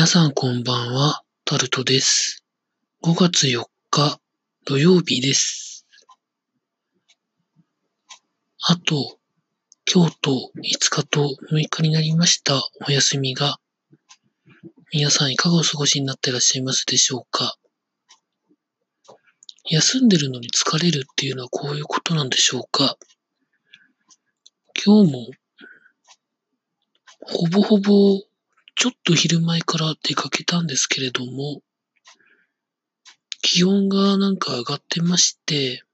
皆さんこんばんは、タルトです。5月4日土曜日です。あと、今日と5日と6日になりましたお休みが、皆さんいかがお過ごしになっていらっしゃいますでしょうか休んでるのに疲れるっていうのはこういうことなんでしょうか今日も、ほぼほぼちょっと昼前から出かけたんですけれども、気温がなんか上がってまして、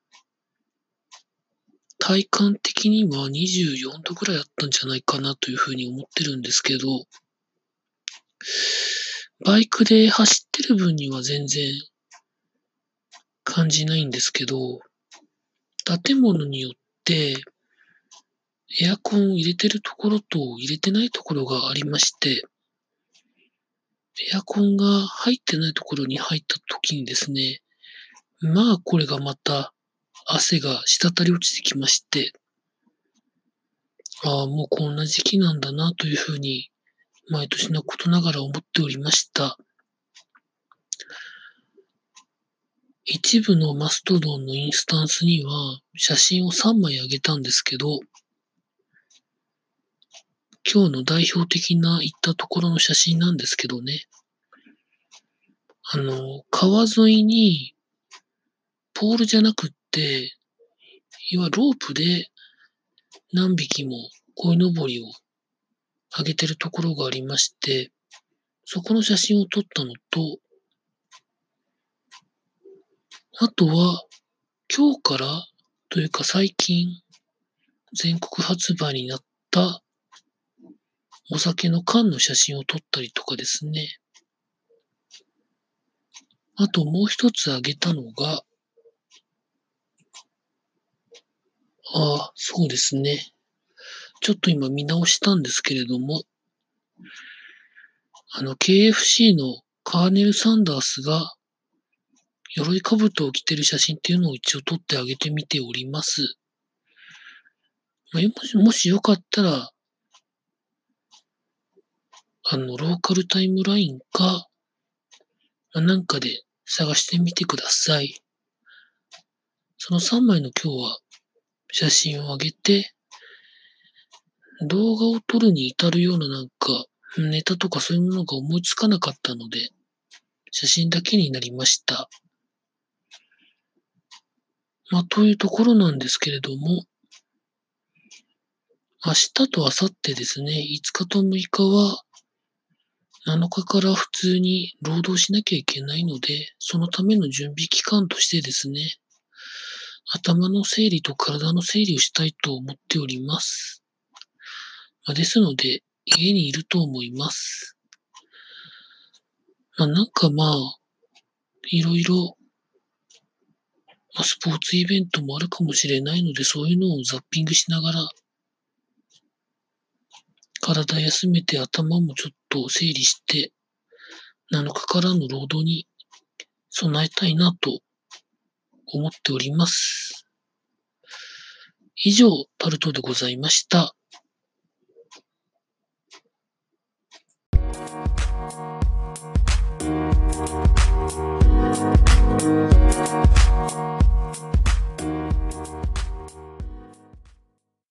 体感的には24度ぐらいあったんじゃないかなというふうに思ってるんですけど、バイクで走ってる分には全然感じないんですけど、建物によってエアコンを入れてるところと入れてないところがありまして、エアコンが入ってないところに入った時にですね、まあこれがまた汗が滴り落ちてきまして、ああ、もうこんな時期なんだなというふうに毎年のことながら思っておりました。一部のマストドンのインスタンスには写真を3枚あげたんですけど、今日の代表的な行ったところの写真なんですけどね。あの、川沿いに、ポールじゃなくって、いわゆるロープで何匹も鯉のぼりを上げてるところがありまして、そこの写真を撮ったのと、あとは、今日からというか最近、全国発売になったお酒の缶の写真を撮ったりとかですね。あともう一つあげたのが、ああ、そうですね。ちょっと今見直したんですけれども、あの、KFC のカーネル・サンダースが、鎧兜を着てる写真っていうのを一応撮ってあげてみております。まもし、もしよかったら、あの、ローカルタイムラインか、なんかで探してみてください。その3枚の今日は写真を上げて、動画を撮るに至るようななんか、ネタとかそういうものが思いつかなかったので、写真だけになりました。まあ、というところなんですけれども、明日と明後日ですね、5日と6日は、7日から普通に労働しなきゃいけないので、そのための準備期間としてですね、頭の整理と体の整理をしたいと思っております。まあ、ですので、家にいると思います。まあ、なんかまあ、いろいろ、まあ、スポーツイベントもあるかもしれないので、そういうのをザッピングしながら、体休めて頭もちょっと整理して、7日からの労働に備えたいなと思っております。以上、タルトでございました。